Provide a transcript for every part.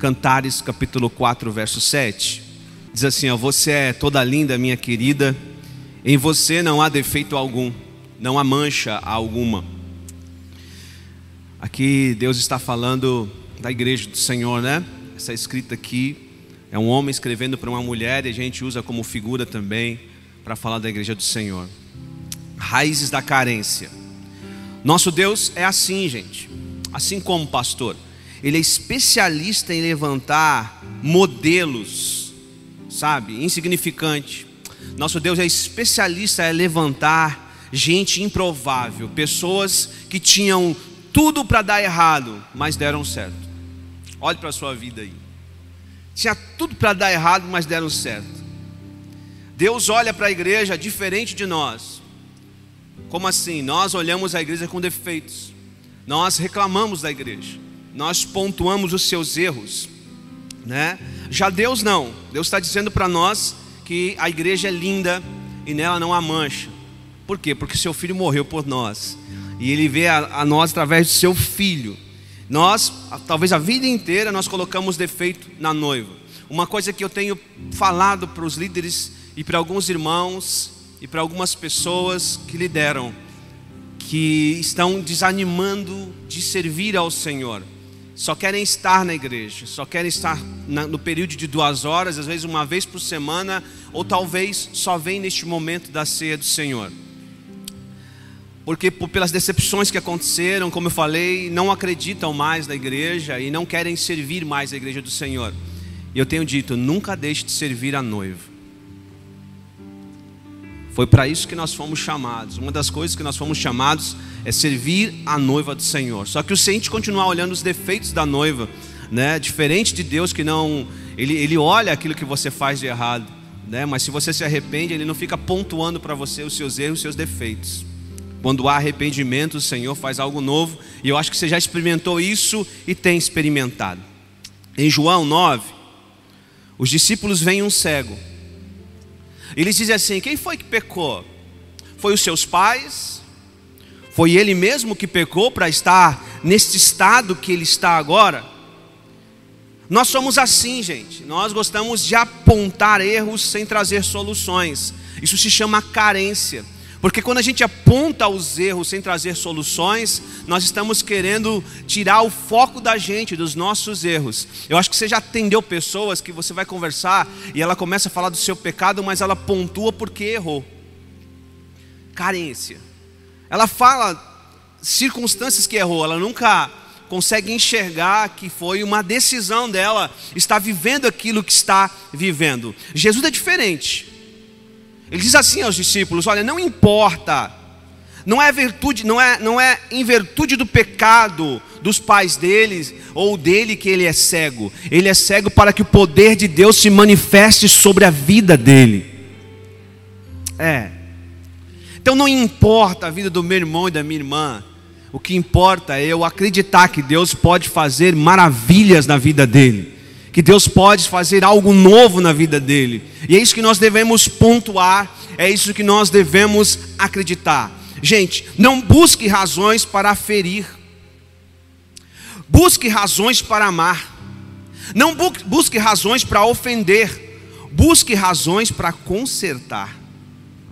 Cantares capítulo 4, verso 7. Diz assim: ó, Você é toda linda, minha querida, em você não há defeito algum, não há mancha alguma. Aqui Deus está falando da igreja do Senhor, né? Essa escrita aqui é um homem escrevendo para uma mulher e a gente usa como figura também para falar da igreja do Senhor. Raízes da carência. Nosso Deus é assim, gente. Assim como pastor, ele é especialista em levantar modelos, sabe, insignificante. Nosso Deus é especialista em levantar gente improvável, pessoas que tinham tudo para dar errado, mas deram certo. Olhe para a sua vida aí. Tinha tudo para dar errado, mas deram certo. Deus olha para a igreja diferente de nós. Como assim? Nós olhamos a igreja com defeitos. Nós reclamamos da igreja. Nós pontuamos os seus erros, né? Já Deus não. Deus está dizendo para nós que a igreja é linda e nela não há mancha. Por quê? Porque seu filho morreu por nós. E ele vê a, a nós através do seu filho. Nós, talvez a vida inteira, nós colocamos defeito na noiva. Uma coisa que eu tenho falado para os líderes e para alguns irmãos e para algumas pessoas que lideram, que estão desanimando de servir ao Senhor, só querem estar na igreja, só querem estar na, no período de duas horas, às vezes uma vez por semana, ou talvez só vem neste momento da ceia do Senhor porque por, pelas decepções que aconteceram, como eu falei, não acreditam mais na igreja e não querem servir mais a igreja do Senhor. E eu tenho dito: nunca deixe de servir a noiva. Foi para isso que nós fomos chamados. Uma das coisas que nós fomos chamados é servir a noiva do Senhor. Só que o se a gente continuar olhando os defeitos da noiva, né, diferente de Deus que não, ele, ele olha aquilo que você faz de errado, né, mas se você se arrepende, ele não fica pontuando para você os seus erros, os seus defeitos. Quando há arrependimento, o Senhor faz algo novo, e eu acho que você já experimentou isso e tem experimentado. Em João 9, os discípulos veem um cego. Eles dizem assim: quem foi que pecou? Foi os seus pais? Foi ele mesmo que pecou para estar neste estado que ele está agora? Nós somos assim, gente. Nós gostamos de apontar erros sem trazer soluções. Isso se chama carência. Porque quando a gente aponta os erros sem trazer soluções, nós estamos querendo tirar o foco da gente, dos nossos erros. Eu acho que você já atendeu pessoas que você vai conversar e ela começa a falar do seu pecado, mas ela pontua porque errou. Carência. Ela fala circunstâncias que errou, ela nunca consegue enxergar que foi uma decisão dela estar vivendo aquilo que está vivendo. Jesus é diferente. Ele diz assim aos discípulos: Olha, não importa, não é virtude, não é, não é em virtude do pecado dos pais deles ou dele que ele é cego. Ele é cego para que o poder de Deus se manifeste sobre a vida dele. É. Então não importa a vida do meu irmão e da minha irmã. O que importa é eu acreditar que Deus pode fazer maravilhas na vida dele que Deus pode fazer algo novo na vida dele. E é isso que nós devemos pontuar, é isso que nós devemos acreditar. Gente, não busque razões para ferir, busque razões para amar, não busque razões para ofender, busque razões para consertar.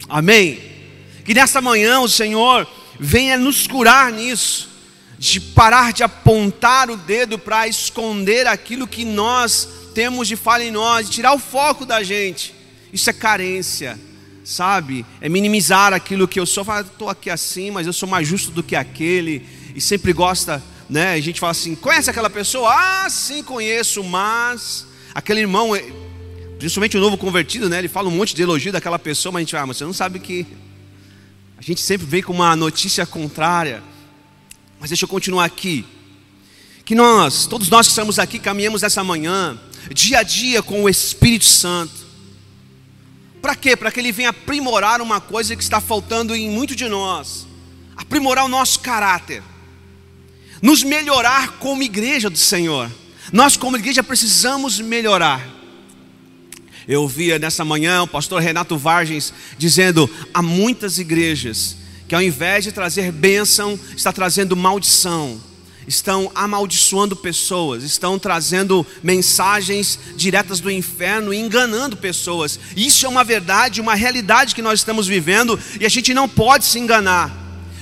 Amém? Que nessa manhã o Senhor venha nos curar nisso de parar de apontar o dedo para esconder aquilo que nós temos de falha em nós, de tirar o foco da gente. Isso é carência, sabe? É minimizar aquilo que eu sou. Estou aqui assim, mas eu sou mais justo do que aquele. E sempre gosta, né? A gente fala assim: conhece aquela pessoa? Ah, sim, conheço, mas aquele irmão, eh, principalmente o novo convertido, né? Ele fala um monte de elogio daquela pessoa, mas a gente fala, ah, mas você não sabe que a gente sempre vem com uma notícia contrária. Mas deixa eu continuar aqui. Que nós, todos nós que estamos aqui, caminhamos essa manhã, dia a dia com o Espírito Santo. Para quê? Para que ele venha aprimorar uma coisa que está faltando em muito de nós aprimorar o nosso caráter, nos melhorar como igreja do Senhor. Nós, como igreja, precisamos melhorar. Eu ouvia nessa manhã o pastor Renato Vargens dizendo: há muitas igrejas que ao invés de trazer bênção, está trazendo maldição. estão amaldiçoando pessoas, estão trazendo mensagens diretas do inferno e enganando pessoas. Isso é uma verdade, uma realidade que nós estamos vivendo e a gente não pode se enganar.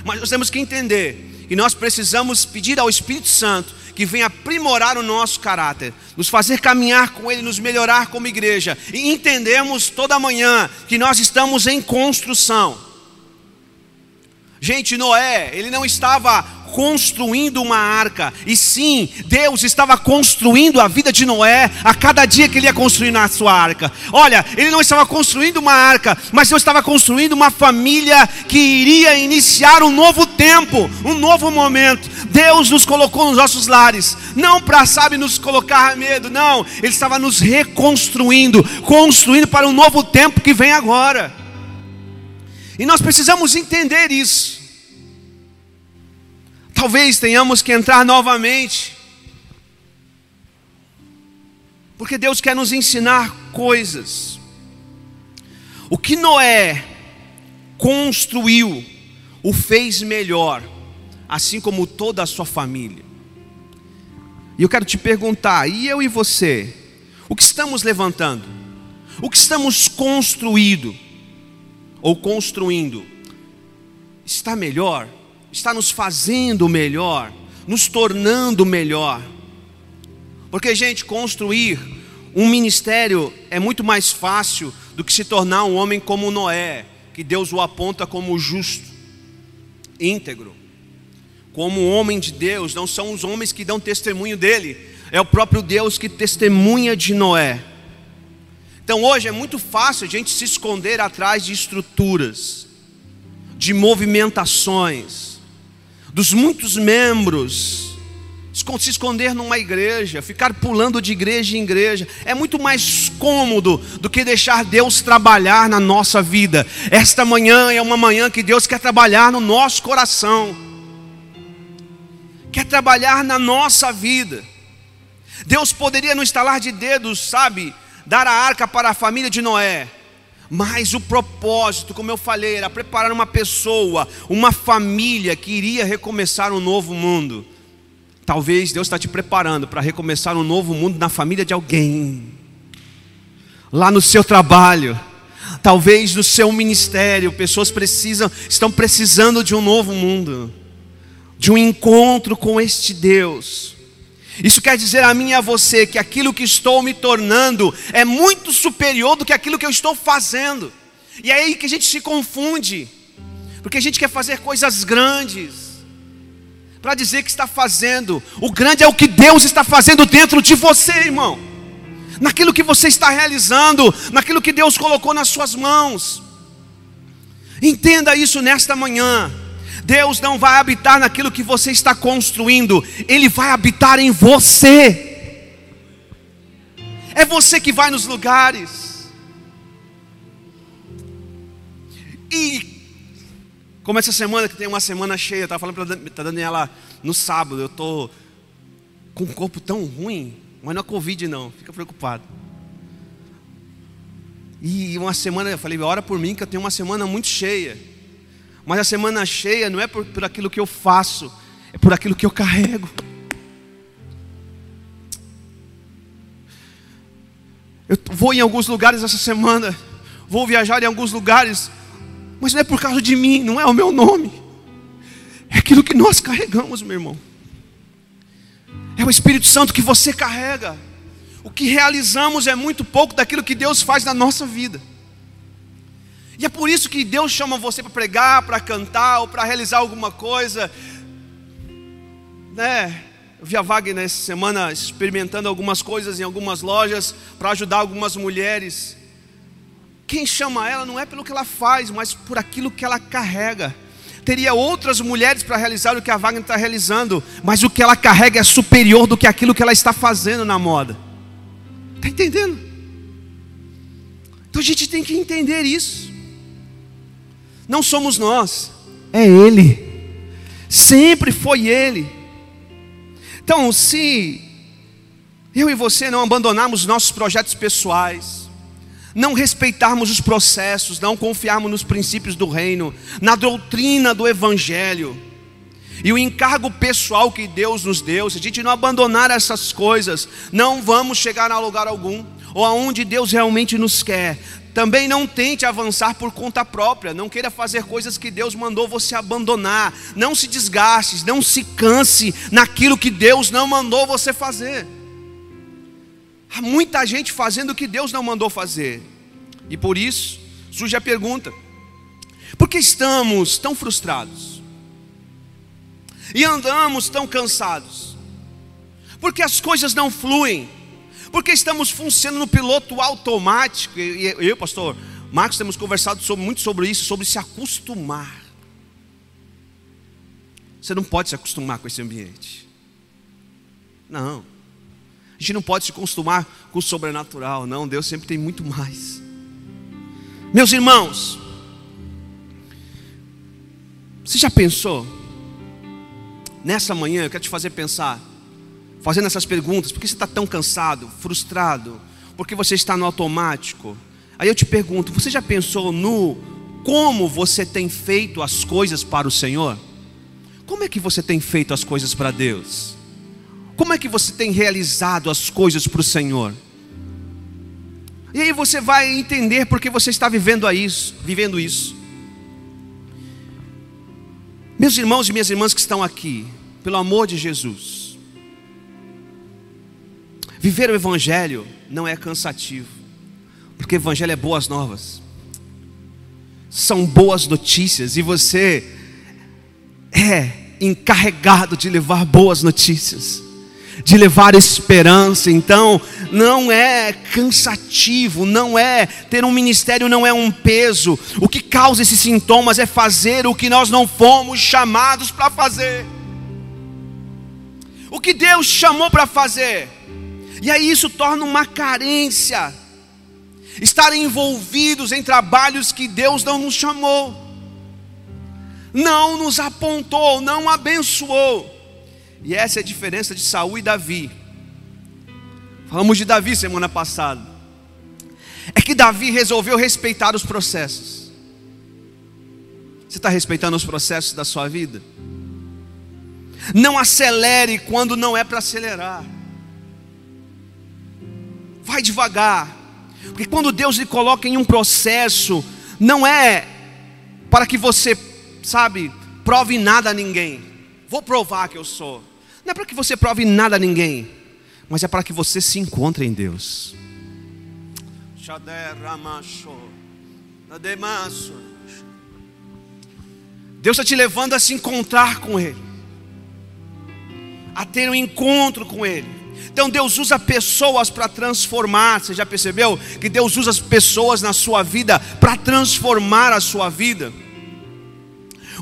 Mas nós temos que entender que nós precisamos pedir ao Espírito Santo que venha aprimorar o nosso caráter, nos fazer caminhar com Ele, nos melhorar como igreja. E entendemos toda manhã que nós estamos em construção. Gente, Noé, ele não estava construindo uma arca, e sim, Deus estava construindo a vida de Noé a cada dia que ele ia construindo a sua arca. Olha, ele não estava construindo uma arca, mas Deus estava construindo uma família que iria iniciar um novo tempo, um novo momento. Deus nos colocou nos nossos lares, não para, sabe, nos colocar medo, não, Ele estava nos reconstruindo, construindo para um novo tempo que vem agora. E nós precisamos entender isso. Talvez tenhamos que entrar novamente. Porque Deus quer nos ensinar coisas. O que Noé construiu, o fez melhor, assim como toda a sua família. E eu quero te perguntar, e eu e você, o que estamos levantando? O que estamos construindo ou construindo? Está melhor? está nos fazendo melhor, nos tornando melhor. Porque, gente, construir um ministério é muito mais fácil do que se tornar um homem como Noé, que Deus o aponta como justo, íntegro. Como homem de Deus, não são os homens que dão testemunho dele, é o próprio Deus que testemunha de Noé. Então hoje é muito fácil a gente se esconder atrás de estruturas, de movimentações, dos muitos membros, se esconder numa igreja, ficar pulando de igreja em igreja, é muito mais cômodo do que deixar Deus trabalhar na nossa vida. Esta manhã é uma manhã que Deus quer trabalhar no nosso coração, quer trabalhar na nossa vida. Deus poderia no estalar de dedos, sabe, dar a arca para a família de Noé, mas o propósito, como eu falei, era preparar uma pessoa, uma família que iria recomeçar um novo mundo. Talvez Deus está te preparando para recomeçar um novo mundo na família de alguém, lá no seu trabalho, talvez no seu ministério. Pessoas precisam, estão precisando de um novo mundo, de um encontro com este Deus. Isso quer dizer a mim e a você que aquilo que estou me tornando é muito superior do que aquilo que eu estou fazendo. E é aí que a gente se confunde, porque a gente quer fazer coisas grandes, para dizer que está fazendo. O grande é o que Deus está fazendo dentro de você, irmão, naquilo que você está realizando, naquilo que Deus colocou nas suas mãos. Entenda isso nesta manhã. Deus não vai habitar naquilo que você está construindo, Ele vai habitar em você. É você que vai nos lugares. E como essa semana que tem uma semana cheia, eu estava falando para a Daniela no sábado, eu estou com um corpo tão ruim, mas não é Covid não, fica preocupado. E uma semana, eu falei, ora por mim que eu tenho uma semana muito cheia. Mas a semana cheia não é por, por aquilo que eu faço, é por aquilo que eu carrego. Eu vou em alguns lugares essa semana, vou viajar em alguns lugares, mas não é por causa de mim, não é o meu nome, é aquilo que nós carregamos, meu irmão. É o Espírito Santo que você carrega. O que realizamos é muito pouco daquilo que Deus faz na nossa vida. E é por isso que Deus chama você para pregar, para cantar ou para realizar alguma coisa. Né? Eu vi a Wagner essa semana experimentando algumas coisas em algumas lojas para ajudar algumas mulheres. Quem chama ela não é pelo que ela faz, mas por aquilo que ela carrega. Teria outras mulheres para realizar o que a Wagner está realizando, mas o que ela carrega é superior do que aquilo que ela está fazendo na moda. Está entendendo? Então a gente tem que entender isso. Não somos nós, é Ele. Sempre foi Ele. Então, se eu e você não abandonarmos nossos projetos pessoais, não respeitarmos os processos, não confiarmos nos princípios do reino, na doutrina do Evangelho, E o encargo pessoal que Deus nos deu, se a gente não abandonar essas coisas, não vamos chegar a lugar algum, ou aonde Deus realmente nos quer. Também não tente avançar por conta própria, não queira fazer coisas que Deus mandou você abandonar. Não se desgaste, não se canse naquilo que Deus não mandou você fazer. Há muita gente fazendo o que Deus não mandou fazer. E por isso surge a pergunta: por que estamos tão frustrados? E andamos tão cansados? Porque as coisas não fluem porque estamos funcionando no piloto automático. E eu, pastor Marcos, temos conversado sobre, muito sobre isso, sobre se acostumar. Você não pode se acostumar com esse ambiente. Não. A gente não pode se acostumar com o sobrenatural. Não, Deus sempre tem muito mais. Meus irmãos, você já pensou? Nessa manhã eu quero te fazer pensar fazendo essas perguntas: por que você está tão cansado, frustrado? Porque você está no automático? Aí eu te pergunto: você já pensou no como você tem feito as coisas para o Senhor? Como é que você tem feito as coisas para Deus? Como é que você tem realizado as coisas para o Senhor? E aí você vai entender porque você está vivendo isso, vivendo isso. Meus irmãos e minhas irmãs que estão aqui, pelo amor de Jesus, Viver o Evangelho não é cansativo, porque o Evangelho é boas novas, são boas notícias, e você é encarregado de levar boas notícias, de levar esperança, então não é cansativo, não é ter um ministério, não é um peso, o que causa esses sintomas é fazer o que nós não fomos chamados para fazer, o que Deus chamou para fazer e aí isso torna uma carência. Estar envolvidos em trabalhos que Deus não nos chamou, não nos apontou, não abençoou. E essa é a diferença de Saul e Davi. Falamos de Davi semana passada. É que Davi resolveu respeitar os processos. Você está respeitando os processos da sua vida? Não acelere quando não é para acelerar. Vai devagar. Porque quando Deus lhe coloca em um processo, não é para que você, sabe, prove nada a ninguém. Vou provar que eu sou. Não é para que você prove nada a ninguém, mas é para que você se encontre em Deus. Deus está te levando a se encontrar com Ele, a ter um encontro com Ele. Então Deus usa pessoas para transformar. Você já percebeu que Deus usa as pessoas na sua vida para transformar a sua vida?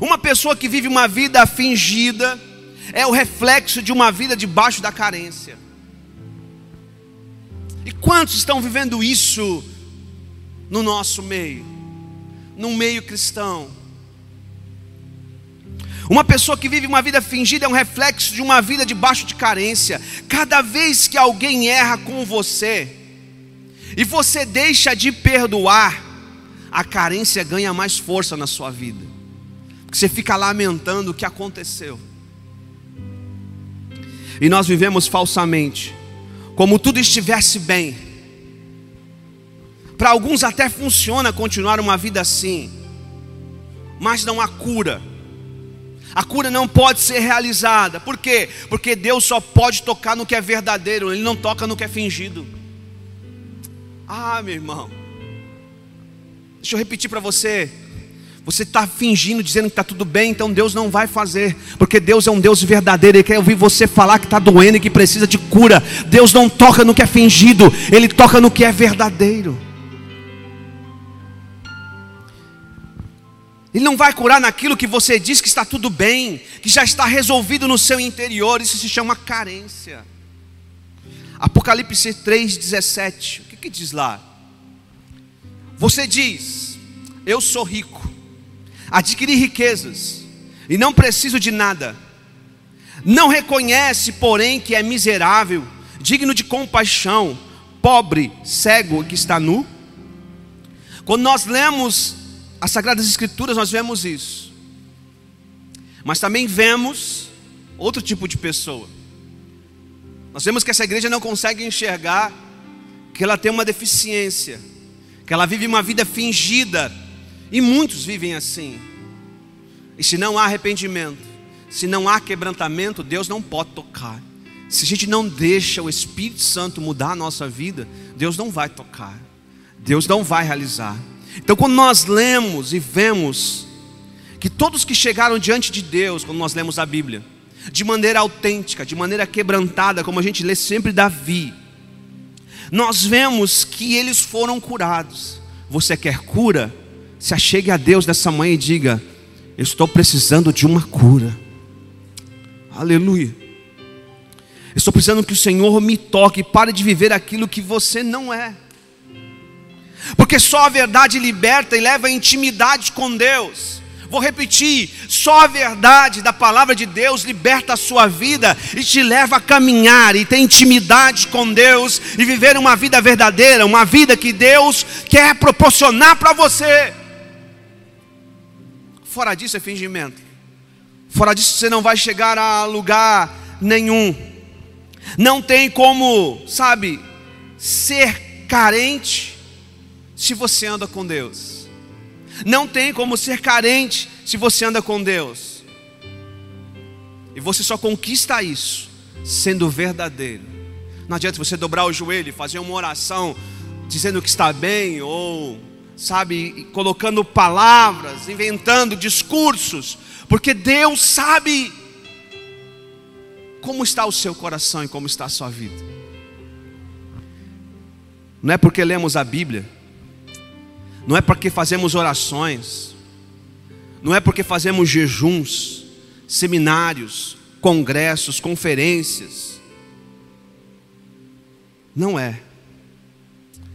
Uma pessoa que vive uma vida fingida é o reflexo de uma vida debaixo da carência. E quantos estão vivendo isso no nosso meio? No meio cristão? Uma pessoa que vive uma vida fingida é um reflexo de uma vida debaixo de carência. Cada vez que alguém erra com você e você deixa de perdoar, a carência ganha mais força na sua vida. Porque você fica lamentando o que aconteceu. E nós vivemos falsamente, como tudo estivesse bem. Para alguns até funciona continuar uma vida assim, mas não há cura a cura não pode ser realizada. Por quê? Porque Deus só pode tocar no que é verdadeiro, Ele não toca no que é fingido. Ah, meu irmão, deixa eu repetir para você. Você está fingindo, dizendo que está tudo bem, então Deus não vai fazer, porque Deus é um Deus verdadeiro, Ele quer ouvir você falar que está doendo e que precisa de cura. Deus não toca no que é fingido, Ele toca no que é verdadeiro. Ele não vai curar naquilo que você diz que está tudo bem, que já está resolvido no seu interior. Isso se chama carência. Apocalipse 3,17. O que, que diz lá? Você diz: Eu sou rico, adquiri riquezas e não preciso de nada. Não reconhece, porém, que é miserável, digno de compaixão, pobre, cego que está nu. Quando nós lemos as Sagradas Escrituras nós vemos isso. Mas também vemos outro tipo de pessoa. Nós vemos que essa igreja não consegue enxergar que ela tem uma deficiência, que ela vive uma vida fingida, e muitos vivem assim. E se não há arrependimento, se não há quebrantamento, Deus não pode tocar. Se a gente não deixa o Espírito Santo mudar a nossa vida, Deus não vai tocar, Deus não vai realizar. Então, quando nós lemos e vemos que todos que chegaram diante de Deus, quando nós lemos a Bíblia, de maneira autêntica, de maneira quebrantada, como a gente lê sempre Davi, nós vemos que eles foram curados. Você quer cura? Se achegue a Deus nessa manhã e diga: Eu estou precisando de uma cura. Aleluia. Estou precisando que o Senhor me toque pare de viver aquilo que você não é. Porque só a verdade liberta e leva a intimidade com Deus. Vou repetir: só a verdade da palavra de Deus liberta a sua vida e te leva a caminhar e ter intimidade com Deus e viver uma vida verdadeira, uma vida que Deus quer proporcionar para você. Fora disso é fingimento. Fora disso você não vai chegar a lugar nenhum. Não tem como, sabe, ser carente se você anda com Deus. Não tem como ser carente se você anda com Deus. E você só conquista isso sendo verdadeiro. Não adianta você dobrar o joelho e fazer uma oração dizendo que está bem ou sabe, colocando palavras, inventando discursos, porque Deus sabe como está o seu coração e como está a sua vida. Não é porque lemos a Bíblia não é porque fazemos orações, não é porque fazemos jejuns, seminários, congressos, conferências. Não é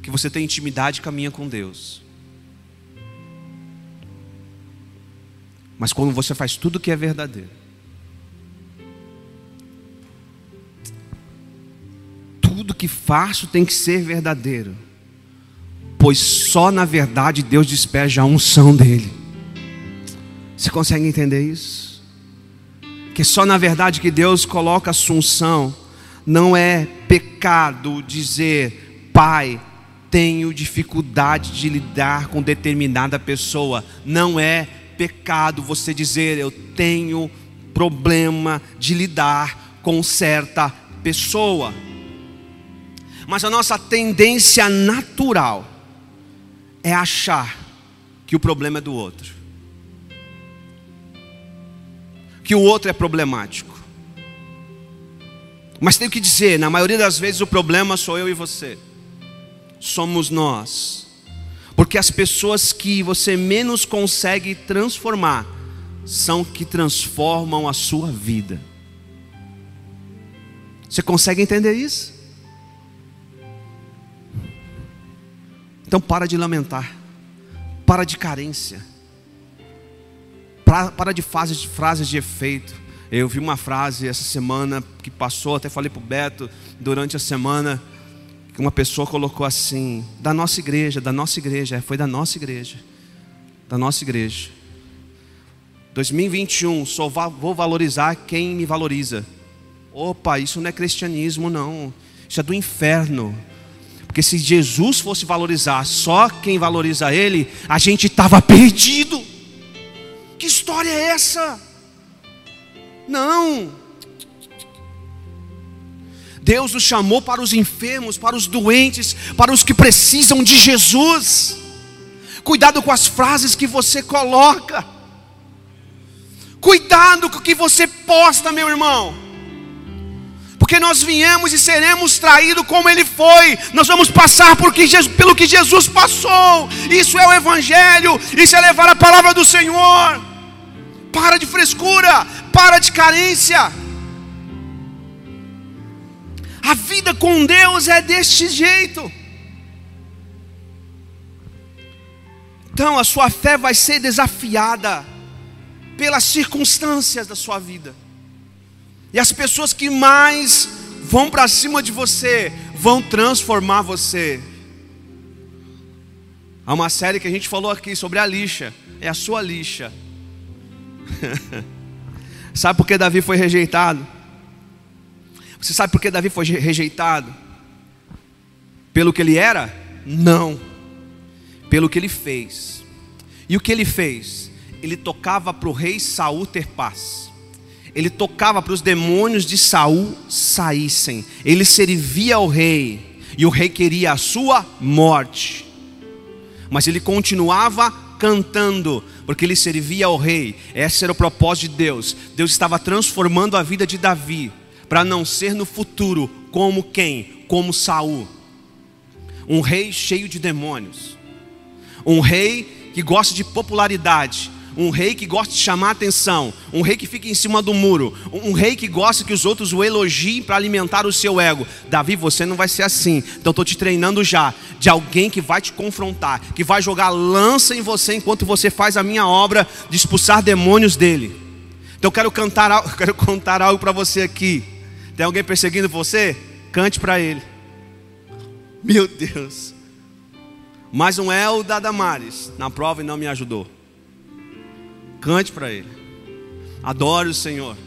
que você tem intimidade e caminha com Deus. Mas quando você faz tudo que é verdadeiro, tudo que faço tem que ser verdadeiro pois só na verdade Deus despeja a unção dele. Você consegue entender isso? Que só na verdade que Deus coloca a sua unção, não é pecado dizer, Pai, tenho dificuldade de lidar com determinada pessoa. Não é pecado você dizer, eu tenho problema de lidar com certa pessoa. Mas a nossa tendência natural é achar que o problema é do outro, que o outro é problemático. Mas tenho que dizer, na maioria das vezes o problema sou eu e você, somos nós, porque as pessoas que você menos consegue transformar são que transformam a sua vida. Você consegue entender isso? Então para de lamentar, para de carência, para, para de frases, frases de efeito. Eu vi uma frase essa semana que passou, até falei para o Beto durante a semana, que uma pessoa colocou assim, da nossa igreja, da nossa igreja, é, foi da nossa igreja, da nossa igreja. 2021, só vou valorizar quem me valoriza. Opa, isso não é cristianismo, não. Isso é do inferno. Porque se Jesus fosse valorizar só quem valoriza Ele, a gente estava perdido. Que história é essa? Não. Deus nos chamou para os enfermos, para os doentes, para os que precisam de Jesus. Cuidado com as frases que você coloca. Cuidado com o que você posta, meu irmão porque nós viemos e seremos traídos como ele foi. Nós vamos passar por que Jesus, pelo que Jesus passou. Isso é o Evangelho, isso é levar a palavra do Senhor. Para de frescura, para de carência. A vida com Deus é deste jeito. Então a sua fé vai ser desafiada pelas circunstâncias da sua vida. E as pessoas que mais vão para cima de você vão transformar você. Há uma série que a gente falou aqui sobre a lixa. É a sua lixa. Sabe por que Davi foi rejeitado? Você sabe por que Davi foi rejeitado? Pelo que ele era? Não. Pelo que ele fez. E o que ele fez? Ele tocava para o rei Saul ter paz. Ele tocava para os demônios de Saul saíssem. Ele servia ao rei. E o rei queria a sua morte. Mas ele continuava cantando, porque ele servia ao rei. Esse era o propósito de Deus. Deus estava transformando a vida de Davi para não ser no futuro como quem? Como Saul. Um rei cheio de demônios. Um rei que gosta de popularidade, um rei que gosta de chamar atenção, um rei que fica em cima do muro, um rei que gosta que os outros o elogiem para alimentar o seu ego. Davi, você não vai ser assim. Então estou te treinando já de alguém que vai te confrontar, que vai jogar lança em você enquanto você faz a minha obra de expulsar demônios dele. Então eu quero cantar, eu quero contar algo para você aqui. Tem alguém perseguindo você? Cante para ele. Meu Deus. Mas um El da Damares na prova e não me ajudou. Cante para Ele. Adore o Senhor.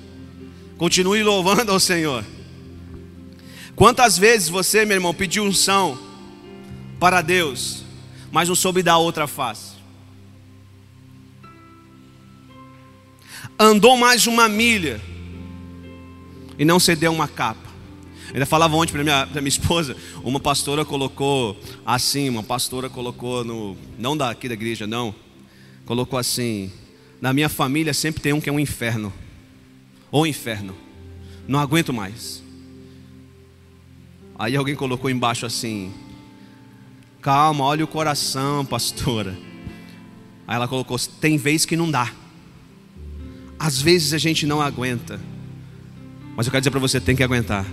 Continue louvando ao Senhor. Quantas vezes você, meu irmão, pediu unção para Deus, mas não soube dar outra face? Andou mais uma milha e não cedeu uma capa. Ainda falava ontem para minha, minha esposa, uma pastora colocou assim, uma pastora colocou no, não daqui da igreja, não, colocou assim, na minha família sempre tem um que é um inferno. Ou inferno. Não aguento mais. Aí alguém colocou embaixo assim: Calma, olha o coração, pastora. Aí ela colocou: Tem vez que não dá. Às vezes a gente não aguenta. Mas eu quero dizer para você: tem que aguentar.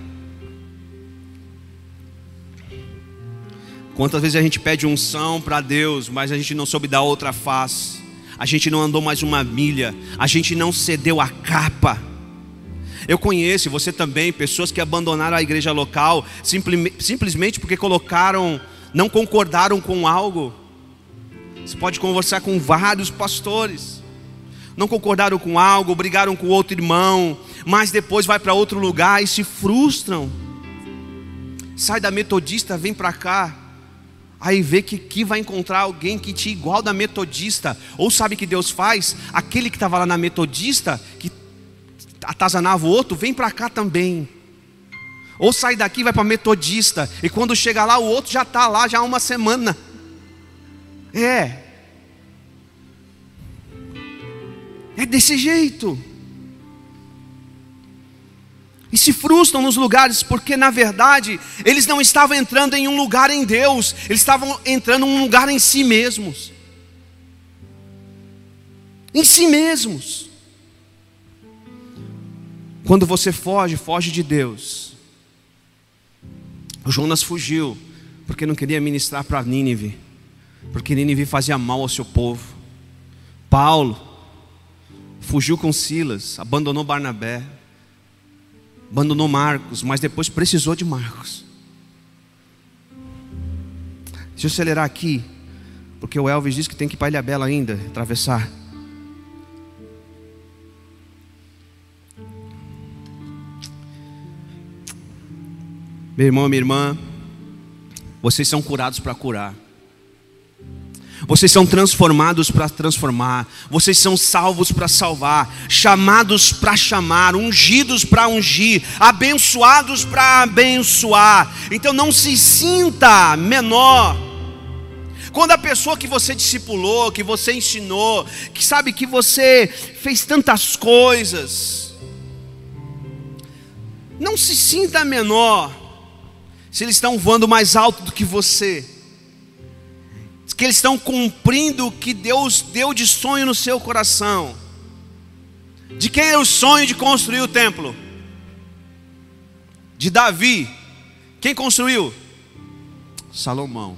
Quantas vezes a gente pede unção para Deus, mas a gente não soube dar outra face a gente não andou mais uma milha, a gente não cedeu a capa. Eu conheço, você também, pessoas que abandonaram a igreja local simplesmente porque colocaram, não concordaram com algo. Você pode conversar com vários pastores. Não concordaram com algo, brigaram com outro irmão, mas depois vai para outro lugar e se frustram. Sai da metodista, vem para cá aí vê que aqui vai encontrar alguém que te igual da metodista, ou sabe que Deus faz? Aquele que estava lá na metodista, que atazanava o outro, vem para cá também. Ou sai daqui vai para metodista, e quando chega lá, o outro já está lá já há uma semana. É. É desse jeito e se frustram nos lugares, porque na verdade eles não estavam entrando em um lugar em Deus, eles estavam entrando em um lugar em si mesmos. Em si mesmos. Quando você foge, foge de Deus. O Jonas fugiu, porque não queria ministrar para Nínive, porque Nínive fazia mal ao seu povo. Paulo fugiu com Silas, abandonou Barnabé abandonou Marcos, mas depois precisou de Marcos. Deixa eu acelerar aqui, porque o Elvis disse que tem que ir para Ilha Bela ainda, atravessar. Meu irmão, minha irmã, vocês são curados para curar. Vocês são transformados para transformar, vocês são salvos para salvar, chamados para chamar, ungidos para ungir, abençoados para abençoar. Então não se sinta menor. Quando a pessoa que você discipulou, que você ensinou, que sabe que você fez tantas coisas, não se sinta menor se eles estão voando mais alto do que você que eles estão cumprindo o que Deus deu de sonho no seu coração. De quem é o sonho de construir o templo? De Davi. Quem construiu? Salomão.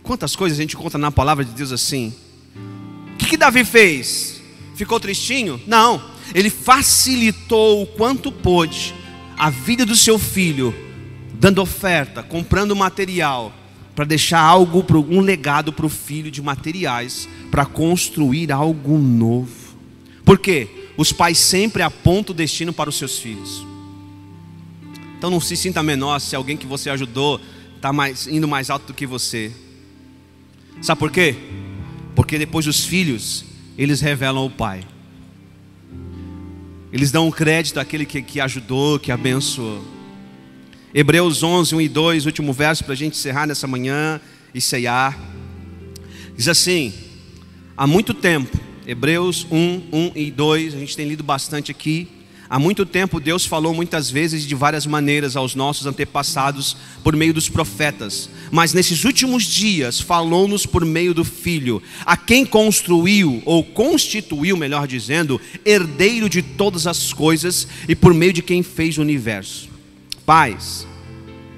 Quantas coisas a gente conta na palavra de Deus assim? O que, que Davi fez? Ficou tristinho? Não. Ele facilitou o quanto pôde a vida do seu filho dando oferta, comprando material, para deixar algo, um legado para o filho de materiais, para construir algo novo. Por quê? Os pais sempre apontam o destino para os seus filhos. Então não se sinta menor se alguém que você ajudou está mais, indo mais alto do que você. Sabe por quê? Porque depois os filhos, eles revelam o pai. Eles dão crédito àquele que, que ajudou, que abençoou. Hebreus 11, 1 e 2, último verso para a gente encerrar nessa manhã e ceiar. Diz assim: há muito tempo, Hebreus 1, 1 e 2, a gente tem lido bastante aqui. Há muito tempo Deus falou muitas vezes de várias maneiras aos nossos antepassados por meio dos profetas, mas nesses últimos dias falou-nos por meio do Filho, a quem construiu ou constituiu, melhor dizendo, herdeiro de todas as coisas e por meio de quem fez o universo. Pais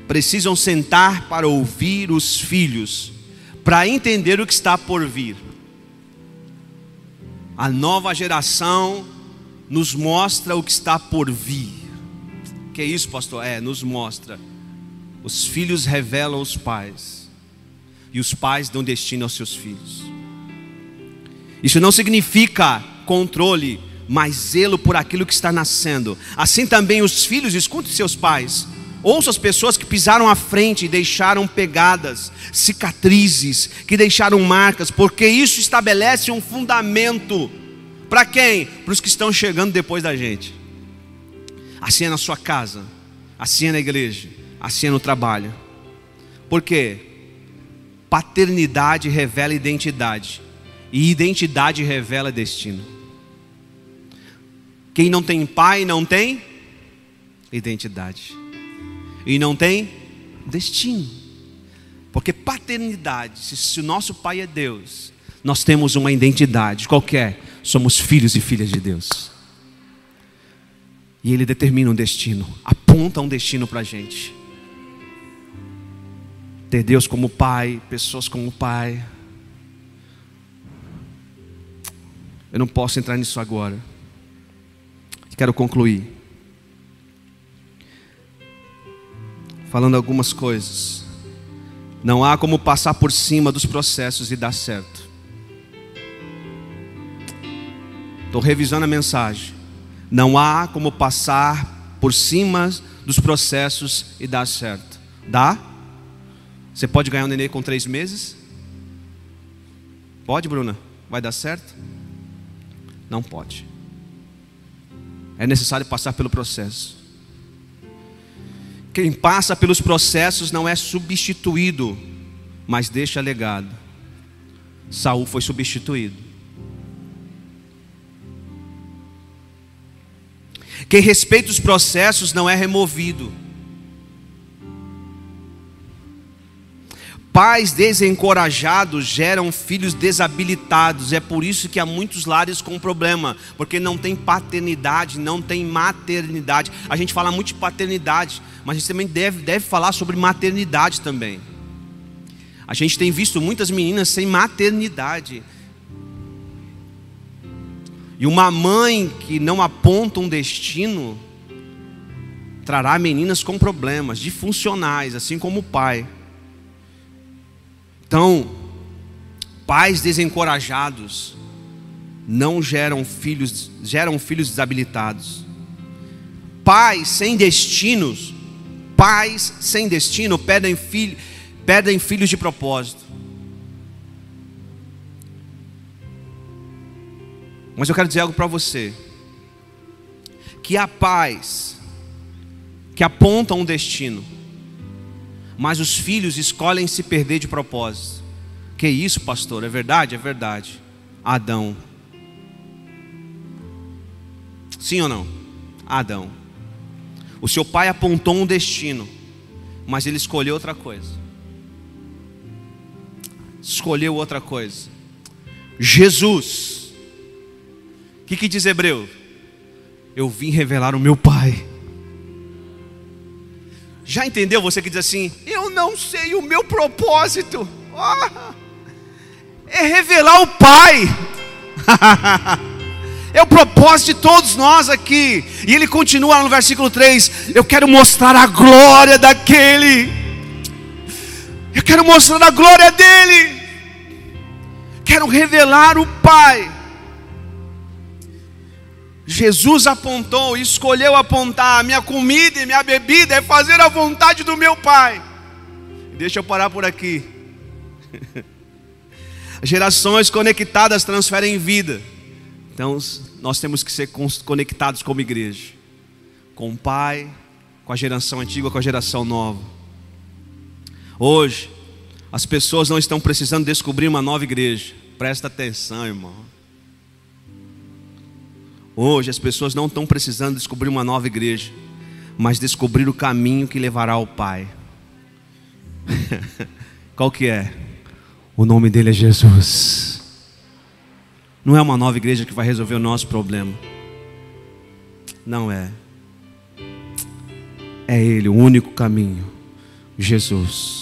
precisam sentar para ouvir os filhos, para entender o que está por vir. A nova geração nos mostra o que está por vir. Que é isso, pastor? É, nos mostra. Os filhos revelam os pais, e os pais dão destino aos seus filhos. Isso não significa controle, mas zelo por aquilo que está nascendo. Assim também os filhos, escutem seus pais. Ouça as pessoas que pisaram à frente e deixaram pegadas, cicatrizes, que deixaram marcas, porque isso estabelece um fundamento. Para quem? Para os que estão chegando depois da gente. Assim é na sua casa, assim é na igreja, assim é no trabalho. Por quê? Paternidade revela identidade, e identidade revela destino. Quem não tem pai não tem identidade. E não tem destino. Porque paternidade, se, o nosso pai é Deus, nós temos uma identidade qualquer, somos filhos e filhas de Deus. E Ele determina um destino, aponta um destino para a gente. Ter Deus como Pai, pessoas como Pai. Eu não posso entrar nisso agora. Quero concluir. Falando algumas coisas. Não há como passar por cima dos processos e dar certo. Estou revisando a mensagem. Não há como passar por cima dos processos e dar certo. Dá? Você pode ganhar um neném com três meses? Pode, Bruna? Vai dar certo? Não pode. É necessário passar pelo processo. Quem passa pelos processos não é substituído, mas deixa legado. Saul foi substituído. Quem respeita os processos não é removido. Pais desencorajados geram filhos desabilitados. É por isso que há muitos lares com problema, porque não tem paternidade, não tem maternidade. A gente fala muito de paternidade, mas a gente também deve, deve falar sobre maternidade também. A gente tem visto muitas meninas sem maternidade. E uma mãe que não aponta um destino trará meninas com problemas disfuncionais, assim como o pai. Então, pais desencorajados não geram filhos, geram filhos desabilitados. Pais sem destinos, pais sem destino perdem, filho, perdem filhos de propósito. Mas eu quero dizer algo para você: que há pais que apontam um destino, mas os filhos escolhem se perder de propósito. Que isso, pastor? É verdade? É verdade. Adão. Sim ou não? Adão. O seu pai apontou um destino, mas ele escolheu outra coisa. Escolheu outra coisa. Jesus. O que, que diz Hebreu? Eu vim revelar o meu pai. Já entendeu você que diz assim: Eu não sei o meu propósito. Oh, é revelar o Pai. é o propósito de todos nós aqui. E ele continua no versículo 3: Eu quero mostrar a glória daquele. Eu quero mostrar a glória dele. Quero revelar o Pai. Jesus apontou, escolheu apontar: minha comida e minha bebida é fazer a vontade do meu Pai. Deixa eu parar por aqui. Gerações conectadas transferem vida. Então, nós temos que ser conectados como igreja, com o Pai, com a geração antiga, com a geração nova. Hoje, as pessoas não estão precisando descobrir uma nova igreja. Presta atenção, irmão. Hoje as pessoas não estão precisando descobrir uma nova igreja, mas descobrir o caminho que levará ao Pai. Qual que é? O nome dele é Jesus. Não é uma nova igreja que vai resolver o nosso problema. Não é. É Ele o único caminho. Jesus.